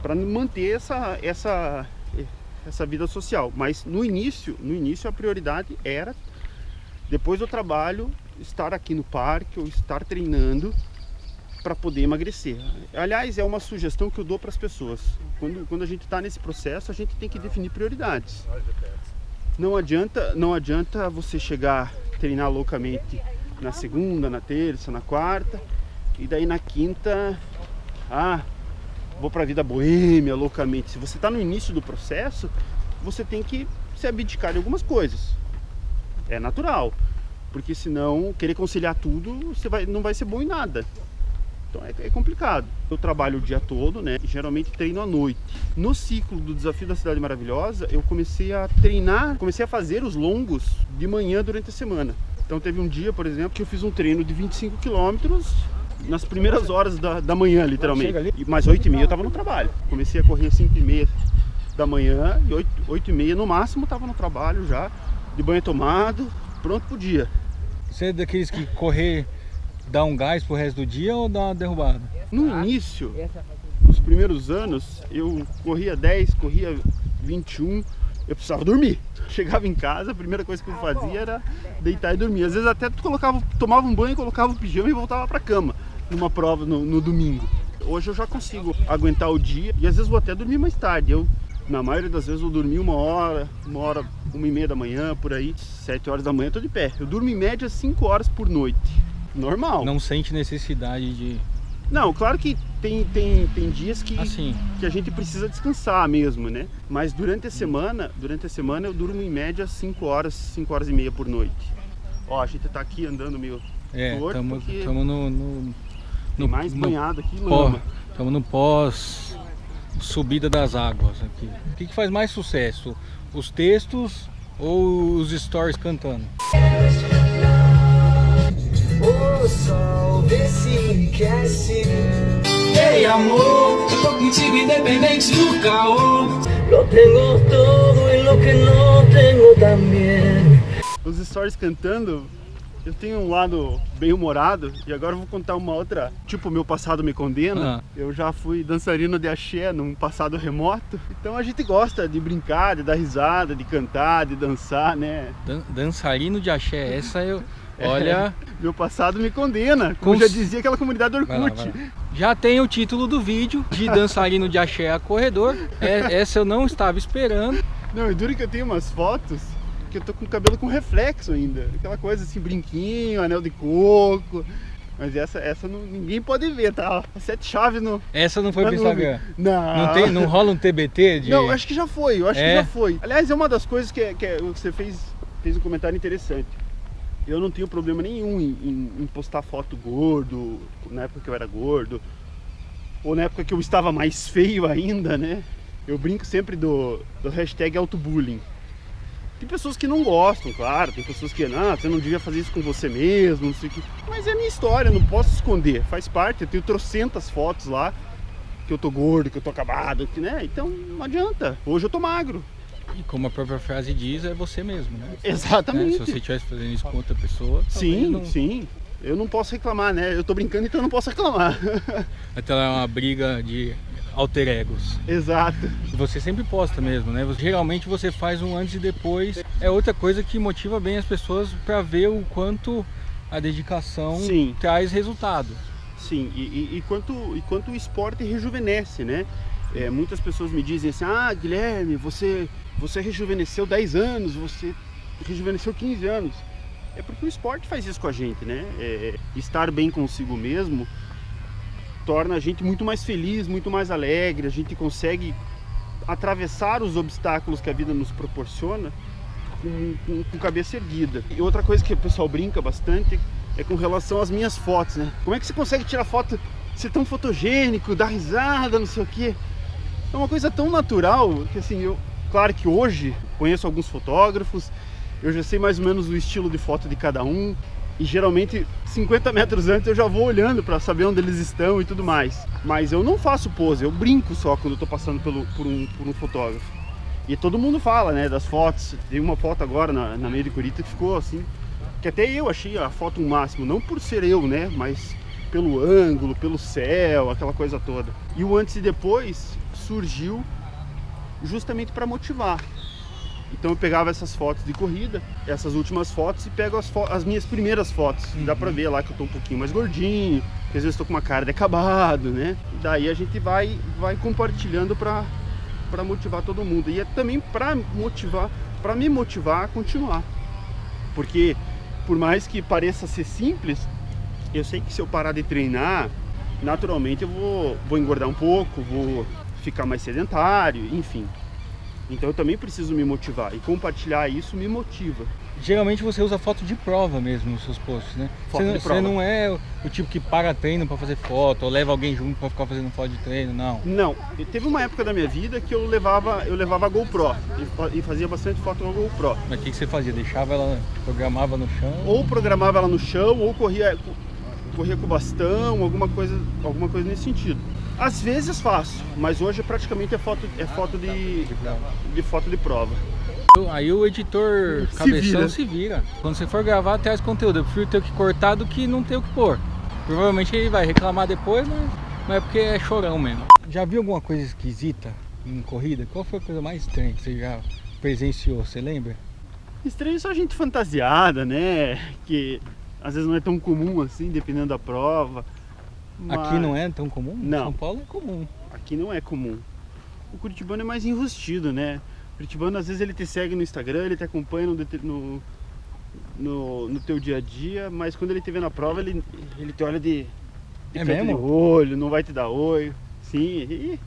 para manter essa, essa, essa vida social. Mas no início, no início a prioridade era depois do trabalho estar aqui no parque ou estar treinando para poder emagrecer. Aliás, é uma sugestão que eu dou para as pessoas. Quando, quando a gente está nesse processo, a gente tem que definir prioridades. Não adianta, não adianta você chegar, treinar loucamente na segunda, na terça, na quarta, e daí na quinta, ah, vou para a vida boêmia loucamente. Se você está no início do processo, você tem que se abdicar de algumas coisas. É natural, porque senão querer conciliar tudo, você vai, não vai ser bom em nada. Então é, é, complicado. Eu trabalho o dia todo, né? E geralmente treino à noite. No ciclo do Desafio da Cidade Maravilhosa, eu comecei a treinar, comecei a fazer os longos de manhã durante a semana. Então teve um dia, por exemplo, que eu fiz um treino de 25 quilômetros nas primeiras horas da, da manhã, literalmente. E mais 8 e meia eu estava no trabalho. Comecei a correr às 5 e meia da manhã e 8, 8 e meia no máximo estava no trabalho já, de banho tomado, pronto pro dia. Você é daqueles que correr dá um gás pro resto do dia ou dá uma derrubada? No início, nos primeiros anos, eu corria 10, corria 21, eu precisava dormir. Chegava em casa, a primeira coisa que eu fazia era deitar e dormir. Às vezes até colocava, tomava um banho, colocava o pijama e voltava para cama numa prova no, no domingo. Hoje eu já consigo aguentar o dia e às vezes vou até dormir mais tarde. Eu, na maioria das vezes eu dormi uma hora, uma hora, uma e meia da manhã, por aí, sete horas da manhã eu tô de pé. Eu durmo em média cinco horas por noite normal. Não sente necessidade de. Não, claro que tem, tem, tem dias que, assim. que a gente precisa descansar mesmo, né? Mas durante a semana, durante a semana eu durmo em média 5 horas, 5 horas e meia por noite. Ó, a gente tá aqui andando meio é, torto tamo, porque tamo no, no, no mais no, banhado aqui lama. Estamos no pós subida das águas aqui. O que, que faz mais sucesso? Os textos ou os stories cantando? O sol vê se enriquece Ei amor, tô contigo independente do caô Lo tengo todo e lo que não tenho também Os stories cantando eu tenho um lado bem humorado e agora eu vou contar uma outra. Tipo, meu passado me condena. Ah. Eu já fui dançarino de axé num passado remoto. Então a gente gosta de brincar, de dar risada, de cantar, de dançar, né? Dan dançarino de axé, essa eu. Olha. Meu passado me condena, como Cons... já dizia aquela comunidade Orkut. Vai lá, vai lá. Já tem o título do vídeo, de dançarino de axé a corredor. É, essa eu não estava esperando. Não, e duro que eu tenho umas fotos que eu tô com o cabelo com reflexo ainda. Aquela coisa assim, brinquinho, anel de coco. Mas essa, essa não, ninguém pode ver, tá? Sete chaves no. Essa não foi pro Instagram? Não. Não, tem, não rola um TBT de. Não, acho que já foi, eu acho é? que já foi. Aliás, é uma das coisas que, que você fez, fez um comentário interessante eu não tenho problema nenhum em, em, em, postar foto gordo, na época que eu era gordo, ou na época que eu estava mais feio ainda, né? Eu brinco sempre do, do hashtag autobullying. Tem pessoas que não gostam, claro, tem pessoas que, não, você não devia fazer isso com você mesmo, não sei o que. Mas é a minha história, não posso esconder, faz parte, eu tenho trocentas fotos lá, que eu tô gordo, que eu tô acabado, que, né? Então não adianta. Hoje eu tô magro, e como a própria frase diz, é você mesmo, né? Exatamente. Né? Se você estivesse fazendo isso com outra pessoa. Sim, não... sim. Eu não posso reclamar, né? Eu tô brincando, então eu não posso reclamar. Até lá é uma briga de alter egos. Exato. Você sempre posta mesmo, né? Geralmente você faz um antes e depois. É outra coisa que motiva bem as pessoas para ver o quanto a dedicação Sim. traz resultado. Sim, e, e, e, quanto, e quanto o esporte rejuvenesce, né? É, muitas pessoas me dizem assim, ah Guilherme, você você rejuvenesceu 10 anos, você rejuvenesceu 15 anos. É porque o esporte faz isso com a gente, né? É, estar bem consigo mesmo torna a gente muito mais feliz, muito mais alegre, a gente consegue atravessar os obstáculos que a vida nos proporciona com, com, com, cabeça erguida. E outra coisa que o pessoal brinca bastante é com relação às minhas fotos, né? Como é que você consegue tirar foto, ser tão fotogênico, dar risada, não sei o quê? É uma coisa tão natural que assim, eu, Claro que hoje conheço alguns fotógrafos, eu já sei mais ou menos o estilo de foto de cada um e geralmente 50 metros antes eu já vou olhando para saber onde eles estão e tudo mais. Mas eu não faço pose, eu brinco só quando eu tô passando pelo, por, um, por um fotógrafo. E todo mundo fala, né, das fotos. Tem uma foto agora na, na de Curitiba que ficou assim, que até eu achei a foto um máximo, não por ser eu, né, mas pelo ângulo, pelo céu, aquela coisa toda. E o antes e depois surgiu justamente para motivar. Então eu pegava essas fotos de corrida, essas últimas fotos e pego as, fo as minhas primeiras fotos. Uhum. Dá pra ver lá que eu tô um pouquinho mais gordinho, que às vezes tô com uma cara de acabado, né? E daí a gente vai, vai compartilhando pra, pra motivar todo mundo. E é também pra motivar, pra me motivar a continuar. Porque por mais que pareça ser simples, eu sei que se eu parar de treinar, naturalmente eu vou, vou engordar um pouco, vou ficar mais sedentário, enfim. Então eu também preciso me motivar e compartilhar isso me motiva. Geralmente você usa foto de prova mesmo nos seus posts, né? Foto você, prova. você não é o tipo que para treino para fazer foto ou leva alguém junto para ficar fazendo foto de treino, não. Não, teve uma época da minha vida que eu levava, eu levava a GoPro e fazia bastante foto com a GoPro. Mas o que, que você fazia? Deixava ela, programava no chão? Ou programava ela no chão ou corria corria com bastão, alguma coisa, alguma coisa nesse sentido. Às vezes faço, mas hoje praticamente é foto, é foto de, de foto de prova. Aí o editor Se cabeção vira. se vira. Quando você for gravar, traz conteúdo. Eu prefiro ter o que cortar do que não ter o que pôr. Provavelmente ele vai reclamar depois, mas, mas é porque é chorão mesmo. Já viu alguma coisa esquisita em corrida? Qual foi a coisa mais estranha que você já presenciou? Você lembra? Estranho só gente fantasiada, né? Que às vezes não é tão comum assim, dependendo da prova. Aqui Mas não é tão comum? Não. São Paulo é comum. Aqui não é comum. O curitibano é mais enrustido, né? O curitibano às vezes ele te segue no Instagram, ele te acompanha no, no, no, no teu dia a dia, mas quando ele te vê na prova, ele, ele te olha de, de É mesmo? de olho, não vai te dar oi. Sim,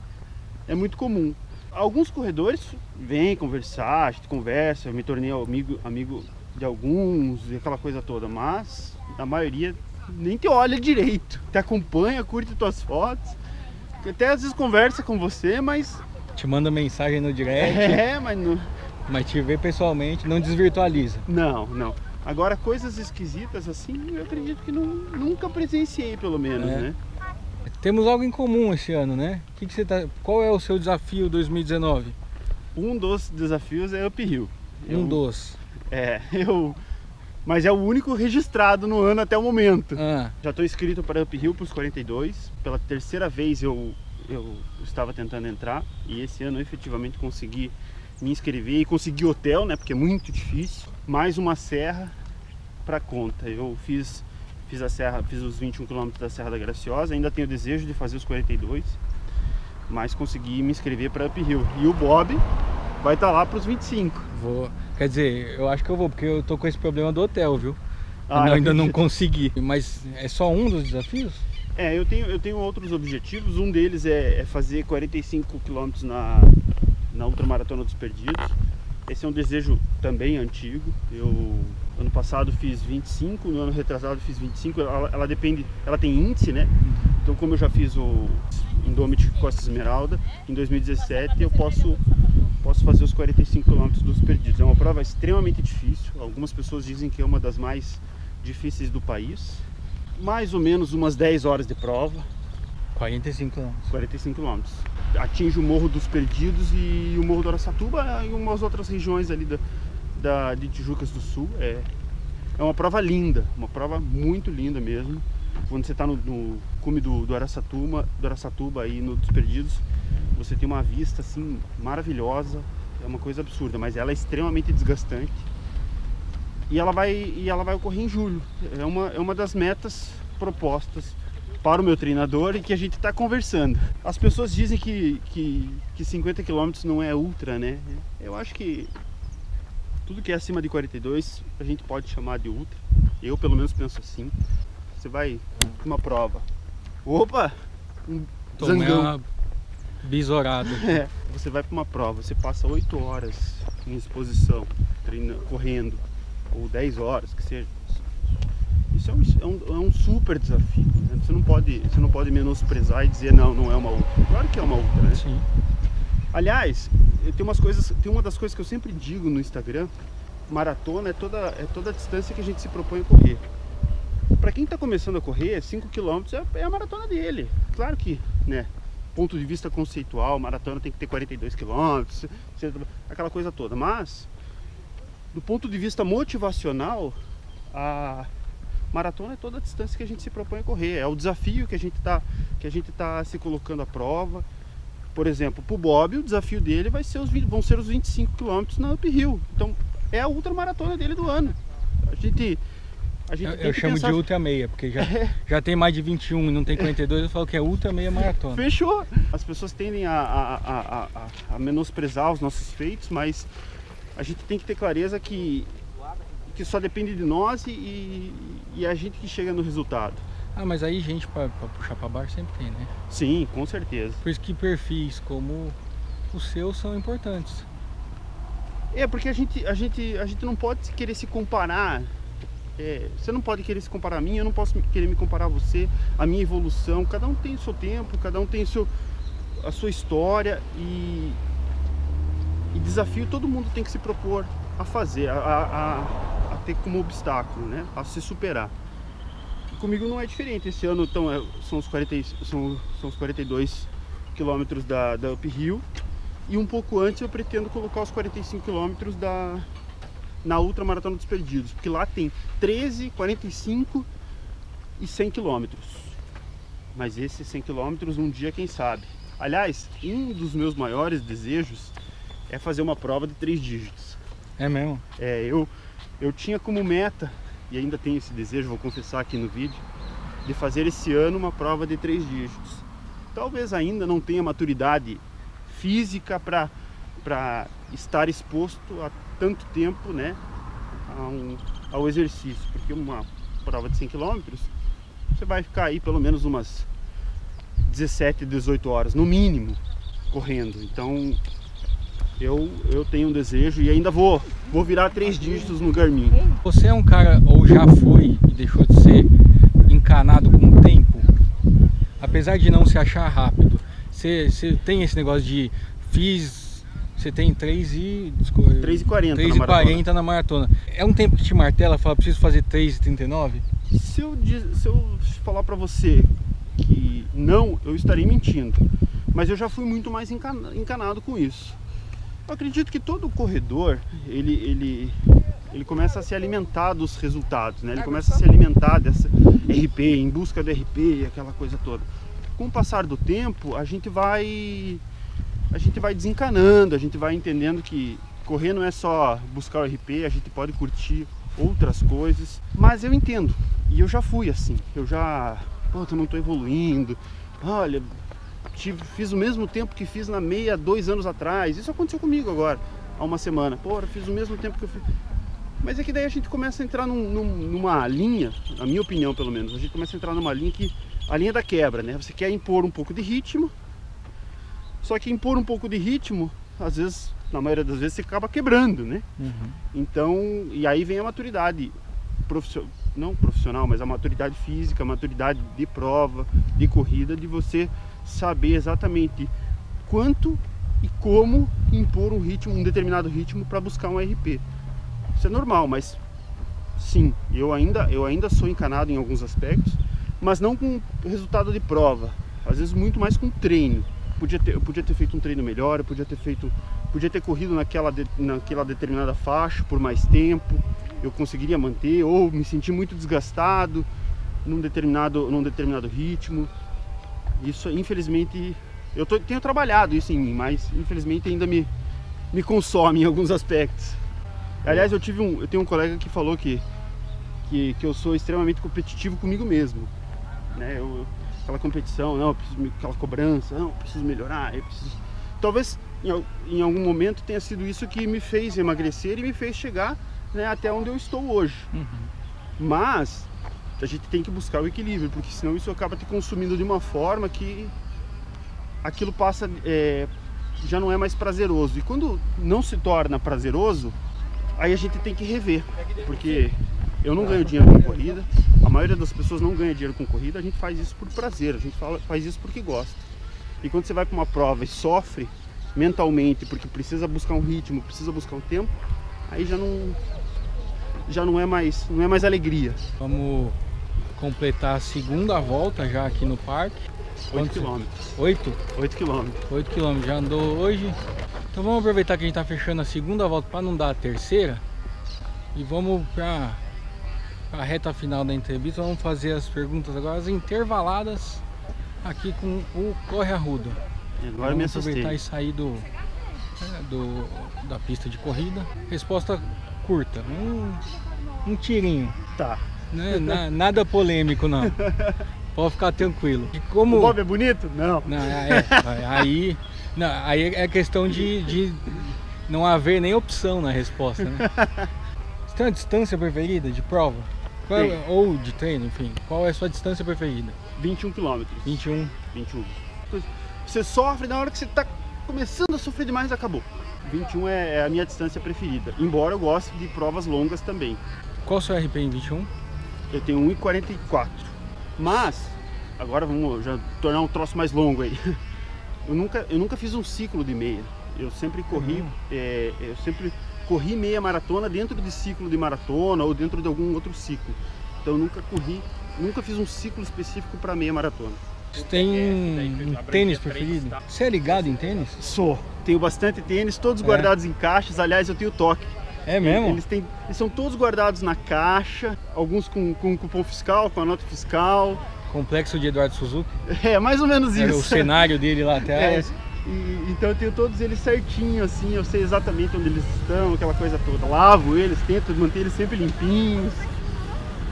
é muito comum. Alguns corredores vêm conversar, a gente conversa, eu me tornei amigo, amigo de alguns e aquela coisa toda, mas a maioria nem te olha direito, te acompanha, curte tuas fotos, até às vezes conversa com você, mas Te manda mensagem no direct, é, mas não, mas te vê pessoalmente, não desvirtualiza. não, não. Agora coisas esquisitas assim, eu acredito que não, nunca presenciei pelo menos, É. né? Temos algo em comum esse ano, né? O que que você tá... Qual é o seu desafio 2019? Um dos desafios é uphill. Um Eu- dos. É, eu. Mas é o único registrado no ano até o momento. Ah, Já estou inscrito para Uphill para os 42. Pela terceira vez eu, eu estava tentando entrar e esse ano eu efetivamente consegui me inscrever e consegui hotel, né? Porque é muito difícil. Mais uma serra para conta. Eu fiz, fiz a serra, fiz os 21 km da Serra da Graciosa. Ainda tenho desejo de fazer os 42, mas consegui me inscrever para Uphill. E o Bob vai estar lá para os 25. vou. Quer dizer, eu acho que eu vou, porque eu tô com esse problema do hotel, viu? Ah, eu ainda não consegui. Mas é só um dos desafios? É, eu tenho, eu tenho outros objetivos. Um deles é, é fazer 45 km na, na Ultramaratona dos Perdidos. Esse é um desejo também antigo. Eu ano passado fiz 25, no ano retrasado fiz 25. Ela, ela depende, ela tem índice, né? Então como eu já fiz o Indomit Costa Esmeralda, em 2017 eu posso posso fazer os 45 km dos Perdidos. É uma prova extremamente difícil. Algumas pessoas dizem que é uma das mais difíceis do país. Mais ou menos umas 10 horas de prova. 45 anos. 45 km. Atinge o Morro dos Perdidos e o Morro do Araçatuba e umas outras regiões ali da, da- de Tijucas do Sul. É, é uma prova linda, uma prova muito linda mesmo. Quando você está no, no cume do, do, Araçatuba, do Araçatuba aí no dos Perdidos, você tem uma vista assim maravilhosa, é uma coisa absurda, mas ela é extremamente desgastante. E ela vai, e ela vai ocorrer em julho. É uma, é uma das metas propostas para o meu treinador e que a gente está conversando. As pessoas dizem que, que, que 50 km não é ultra, né? Eu acho que tudo que é acima de 42 a gente pode chamar de ultra. Eu pelo menos penso assim. Você vai uma prova. Opa! Um Tomei zangão. uma besourada. É, você vai para uma prova, você passa 8 horas em exposição, treina, correndo, ou 10 horas, que seja. Isso é um, é um, é um super desafio. né? Você, não pode, você não pode menosprezar e dizer não, não é uma ultra. Claro que é uma ultra, né? Sim. Aliás, tenho umas coisas, tem uma das coisas que eu sempre digo no Instagram, maratona é toda, é toda a distância que a gente se propõe a correr. Para quem está começando a correr, 5 km é, é a maratona dele. Claro que, né, ponto de vista conceitual, maratona tem que ter 42 km, aquela coisa toda, mas do ponto de vista motivacional, a maratona é toda a distância que a gente se propõe a correr, é o desafio que a gente está que a gente tá se colocando à prova por exemplo, para o Bob, o desafio dele vai ser os, vão ser os 25 km na uphill. Então é a ultramaratona dele do ano. A gente. A gente eu, eu chamo pensar... de ultra meia, porque já, é. já tem mais de 21 e não tem 42, eu falo que é ultra meia maratona. Fechou! As pessoas tendem a, a, a, a, a menosprezar os nossos feitos, mas a gente tem que ter clareza que, que só depende de nós e, e a gente que chega no resultado. Ah, mas aí gente para puxar para baixo sempre tem, né? Sim, com certeza. Por isso que perfis como o seu são importantes. É, porque a gente, a gente, a gente não pode querer se comparar. É, você não pode querer se comparar a mim, eu não posso querer me comparar a você, a minha evolução. Cada um tem o seu tempo, cada um tem o seu, a sua história e, e desafio todo mundo tem que se propor a fazer, a, a, a ter como obstáculo, né? A se superar comigo não é diferente. Esse ano então, é, são, os 40, são, são os 42 quilômetros da, da Uphill. E um pouco antes eu pretendo colocar os 45 quilômetros da, na Ultra Maratona dos Perdidos. Porque lá tem 13, 45 e 100 quilômetros. Mas esses 100 quilômetros um dia quem sabe. Aliás, um dos meus maiores desejos é fazer uma prova de três dígitos. É mesmo? É, eu, eu tinha como meta e ainda tenho esse desejo, vou confessar aqui no vídeo, de fazer esse ano uma prova de três dígitos. Talvez ainda não tenha maturidade física para estar exposto a tanto tempo né, ao exercício, porque uma prova de 100 km você vai ficar aí pelo menos umas 17, 18 horas, no mínimo, correndo. Então eu, eu tenho um desejo e ainda vou, vou virar três dígitos no Garmin. Você é um cara, ou já foi e deixou de ser, encanado com o tempo? Apesar de não se achar rápido, você, você tem esse negócio de fiz, você tem 3 e... 3 e 40 3 e 40 na maratona. É um tempo que te martela, fala, preciso fazer 3 e 39? Se eu, se eu falar pra você que não, eu estarei mentindo. Mas eu já fui muito mais encanado com isso. Eu acredito que todo corredor, ele, ele, ele começa a se alimentar dos resultados, né? Ele começa a se alimentar dessa RP, em busca do RP, aquela coisa toda. Com o passar do tempo, a gente vai a gente vai desencanando, a gente vai entendendo que correr não é só buscar o RP, a gente pode curtir outras coisas, mas eu entendo. E eu já fui assim, eu já, pô, eu não estou evoluindo. Olha, tive, fiz o mesmo tempo que fiz na meia dois anos atrás. Isso aconteceu comigo agora, há uma semana. Pô, fiz o mesmo tempo que eu fiz. Mas é que daí a gente começa a entrar num, num, numa linha, na minha opinião pelo menos, a gente começa a entrar numa linha que. A linha da quebra, né? Você quer impor um pouco de ritmo, só que impor um pouco de ritmo, às vezes, na maioria das vezes, você acaba quebrando, né? Uhum. Então, e aí vem a maturidade profissional, não profissional, mas a maturidade física, a maturidade de prova, de corrida, de você saber exatamente quanto e como impor um ritmo, um determinado ritmo para buscar um RP. Isso é normal, mas sim, eu ainda, eu ainda sou encanado em alguns aspectos, mas não com resultado de prova. Às vezes muito mais com treino. Podia ter, eu podia ter feito um treino melhor, eu podia ter feito, podia ter corrido naquela, de, naquela determinada faixa por mais tempo. Eu conseguiria manter ou me sentir muito desgastado num determinado, num determinado ritmo. Isso, infelizmente, eu tô, tenho trabalhado isso em mim, mas infelizmente ainda me, me consome em alguns aspectos. Aliás, eu tive um, eu tenho um colega que falou que, que, que eu sou extremamente competitivo comigo mesmo. Né? Eu, aquela competição, não, preciso, aquela cobrança, não, preciso melhorar, eu preciso... Talvez em, em, algum momento tenha sido isso que me fez emagrecer e me fez chegar né, até onde eu estou hoje. Uhum. Mas a gente tem que buscar o equilíbrio, porque senão isso acaba te consumindo de uma forma que aquilo passa é, já não é mais prazeroso. E quando não se torna prazeroso, aí a gente tem que rever, porque eu não ganho dinheiro com corrida, a maioria das pessoas não ganha dinheiro com corrida, a gente faz isso por prazer, a gente fala, faz isso porque gosta. E quando você vai para uma prova e sofre mentalmente porque precisa buscar um ritmo, precisa buscar um tempo, aí já não já não é mais não é mais alegria. Vamos completar a segunda volta já aqui no parque. 8 quilômetros. 8? 8 quilômetros. 8 quilômetros, já andou hoje. Então vamos aproveitar que a gente está fechando a segunda volta para não dar a terceira. E vamos para a reta final da entrevista. Vamos fazer as perguntas agora, as intervaladas aqui com o Corre Arruda. Agora eu me Vamos aproveitar assustei. e sair do, é, do- da pista de corrida. Resposta curta, um, um tirinho. Tá. né? Na- nada polêmico não. Pode ficar tranquilo. E como O Bob é bonito? Não. Não, é, é, aí, não, aí é questão de, de não haver nem opção na resposta, né? Você tem uma distância preferida de prova? Qual é- ou de treino, enfim. Qual é a sua distância preferida? 21 quilômetros. 21. 21. Você sofre na hora que você tá começando a sofrer demais, acabou. 21 é é a minha distância preferida. Embora eu goste de provas longas também. Qual o seu RP em 21? Eu tenho 1,44. Mas, agora vamos já tornar um troço mais longo aí. Eu nunca, eu nunca fiz um ciclo de meia. Eu sempre corri, Uhum. é, eu sempre corri meia maratona dentro de ciclo de maratona ou dentro de algum outro ciclo. Então eu nunca corri, nunca fiz um ciclo específico para meia maratona. Você tem um tênis preferido? Você é ligado em tênis? Sou. Tenho bastante tênis, todos É. guardados em caixas. Aliás, eu tenho toque. É mesmo? Eles, têm, eles são todos guardados na caixa, alguns com, com cupom fiscal, com a nota fiscal. Complexo de Eduardo Suzuki? É, mais ou menos Era isso. o cenário dele lá É, atrás. e- então eu tenho todos eles certinho, assim, eu sei exatamente onde eles estão, aquela coisa toda. Lavo eles, tento manter eles sempre limpinhos.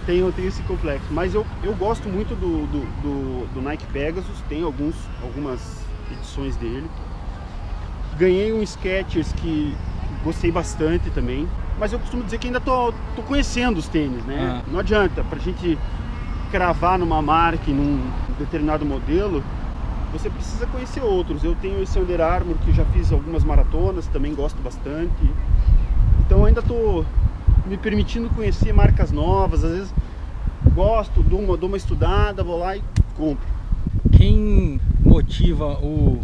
Tenho, tenho esse complexo. Mas eu, eu gosto muito do, do, do- do Nike Pegasus, tem alguns, algumas edições dele. Ganhei um Skechers que gostei bastante também. Mas eu costumo dizer que ainda tô, tô conhecendo os tênis, né? Ah. Não adianta, pra gente cravar numa marca num determinado modelo, você precisa conhecer outros. Eu tenho esse Under Armour que já fiz algumas maratonas, também gosto bastante. Então ainda estou me permitindo conhecer marcas novas. Às vezes gosto, dou uma, dou uma estudada, vou lá e compro. Quem motiva o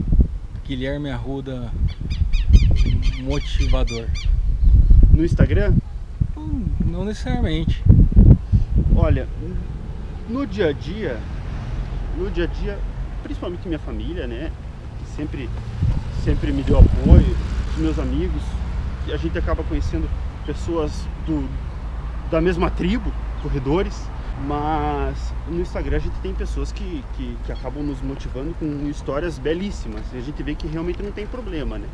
Guilherme Arruda motivador? No Instagram, Hum, Não necessariamente. olha, no dia a dia, no dia a dia, principalmente minha família, né? Que sempre, sempre me deu apoio, os meus amigos, que a gente acaba conhecendo pessoas do, da mesma tribo, corredores, mas no Instagram a gente tem pessoas que, que, que acabam nos motivando com histórias belíssimas e a gente vê que realmente não tem problema, né?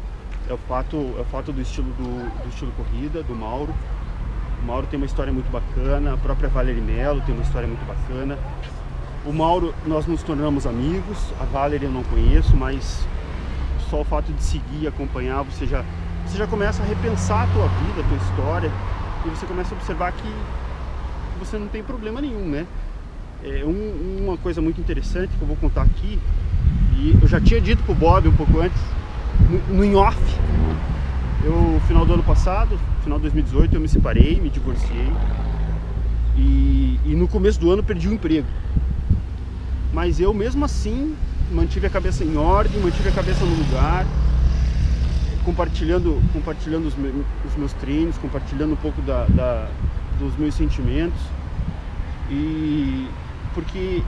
É o fato, é o fato do estilo do, do estilo corrida, do Mauro. O Mauro tem uma história muito bacana, a própria Valerie Mello tem uma história muito bacana. O Mauro, nós nos tornamos amigos, a Valerie eu não conheço, mas só o fato de seguir acompanhar, você já, você já começa a repensar a tua vida, a tua história, e você começa a observar que você não tem problema nenhum, né? É um- uma coisa muito interessante que eu vou contar aqui, e eu já tinha dito pro Bob um pouco antes, no, no off, eu, final do ano passado, final de 2018, eu me separei, me divorciei, e, e no começo do ano perdi o emprego. Mas eu mesmo assim mantive a cabeça em ordem, mantive a cabeça no lugar, compartilhando, compartilhando os, me- os meus treinos, compartilhando um pouco da, da- dos meus sentimentos. E porque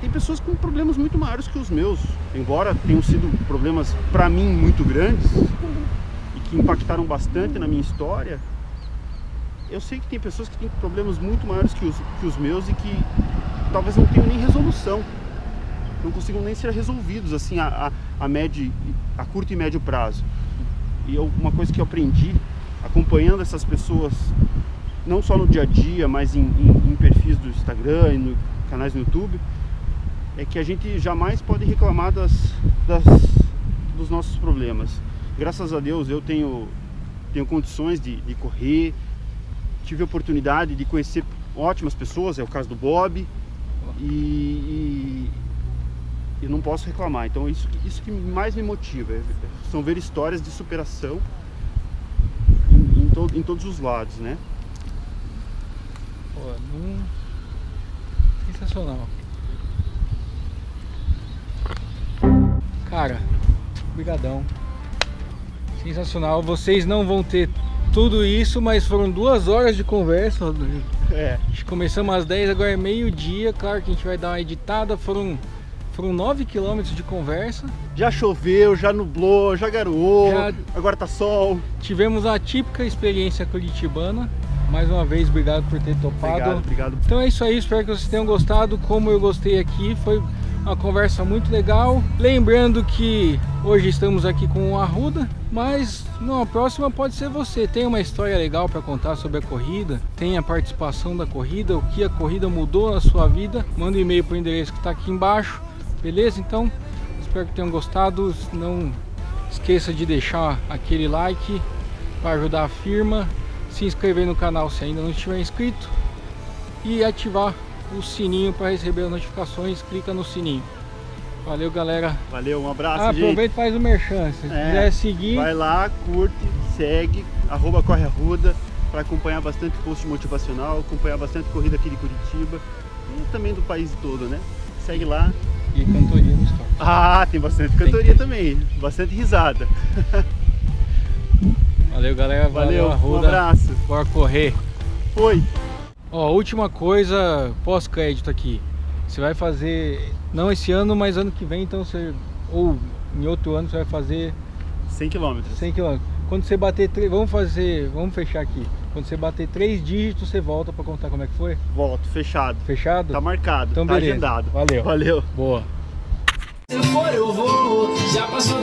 tem pessoas com problemas muito maiores que os meus, embora tenham sido problemas para mim muito grandes e que impactaram bastante na minha história. Eu sei que tem pessoas que têm problemas muito maiores que os, que os meus e que talvez não tenham nem resolução não consigam nem ser resolvidos assim a, a, a médio a curto e médio prazo e eu- uma coisa que eu aprendi acompanhando essas pessoas não só no dia a dia mas em, em- em do Instagram e no canais no YouTube é que a gente jamais pode reclamar das, das dos nossos problemas graças a Deus eu tenho tenho condições de, de correr tive a oportunidade de conhecer ótimas pessoas é o caso do Bob e, e eu não posso reclamar. Então isso, isso que mais me motiva é- são ver histórias de superação em, em, to- em todos os lados, né? Pô, não... Sensacional. Cara, brigadão. Sensacional. Vocês não vão ter tudo isso, mas foram duas horas de conversa. Rodrigo. É, Começamos às 10, agora é meio-dia. Claro que a gente vai dar uma editada. Foram, foram 9 quilômetros de conversa. já choveu, já nublou, já garoou, Já- agora tá sol. Tivemos a típica experiência curitibana. Mais uma vez, obrigado por ter topado. Obrigado, obrigado. Então é isso aí, espero que vocês tenham gostado. Como eu gostei aqui, foi uma conversa muito legal. Lembrando que hoje estamos aqui com o Arruda, mas na próxima pode ser você. Tem uma história legal para contar sobre a corrida, tem a participação da corrida, o que a corrida mudou na sua vida. Manda um e-mail para o endereço que está aqui embaixo, beleza? Então, espero que tenham gostado. Não esqueça de deixar aquele like para ajudar a firma, se inscrever no canal se ainda não estiver inscrito e ativar o sininho para receber as notificações, clica no sininho. Valeu, galera. Valeu, um abraço, ah, Aproveita e faz o merchan. Se é, quiser seguir... Vai lá, curte, segue, arroba Corre Arruda, para acompanhar bastante post motivacional, acompanhar bastante corrida aqui de Curitiba e também do país todo, né? Segue lá. E cantoria no story. Ah, tem bastante cantoria tem também, bastante risada. Valeu, galera. Valeu, Valeu um abraço. Bora correr. Foi. Ó, última coisa, pós-crédito aqui. Você vai fazer, não esse ano, mas ano que vem, então você, ou em outro ano você vai fazer 100 km. 100 km. Quando você bater, vamos fazer, vamos fechar aqui. Quando você bater três dígitos, você volta para contar como é que foi? Volto, fechado. Fechado? Tá marcado, então, tá beleza. agendado. Valeu. Valeu. Boa. Se for, eu vou. Já passou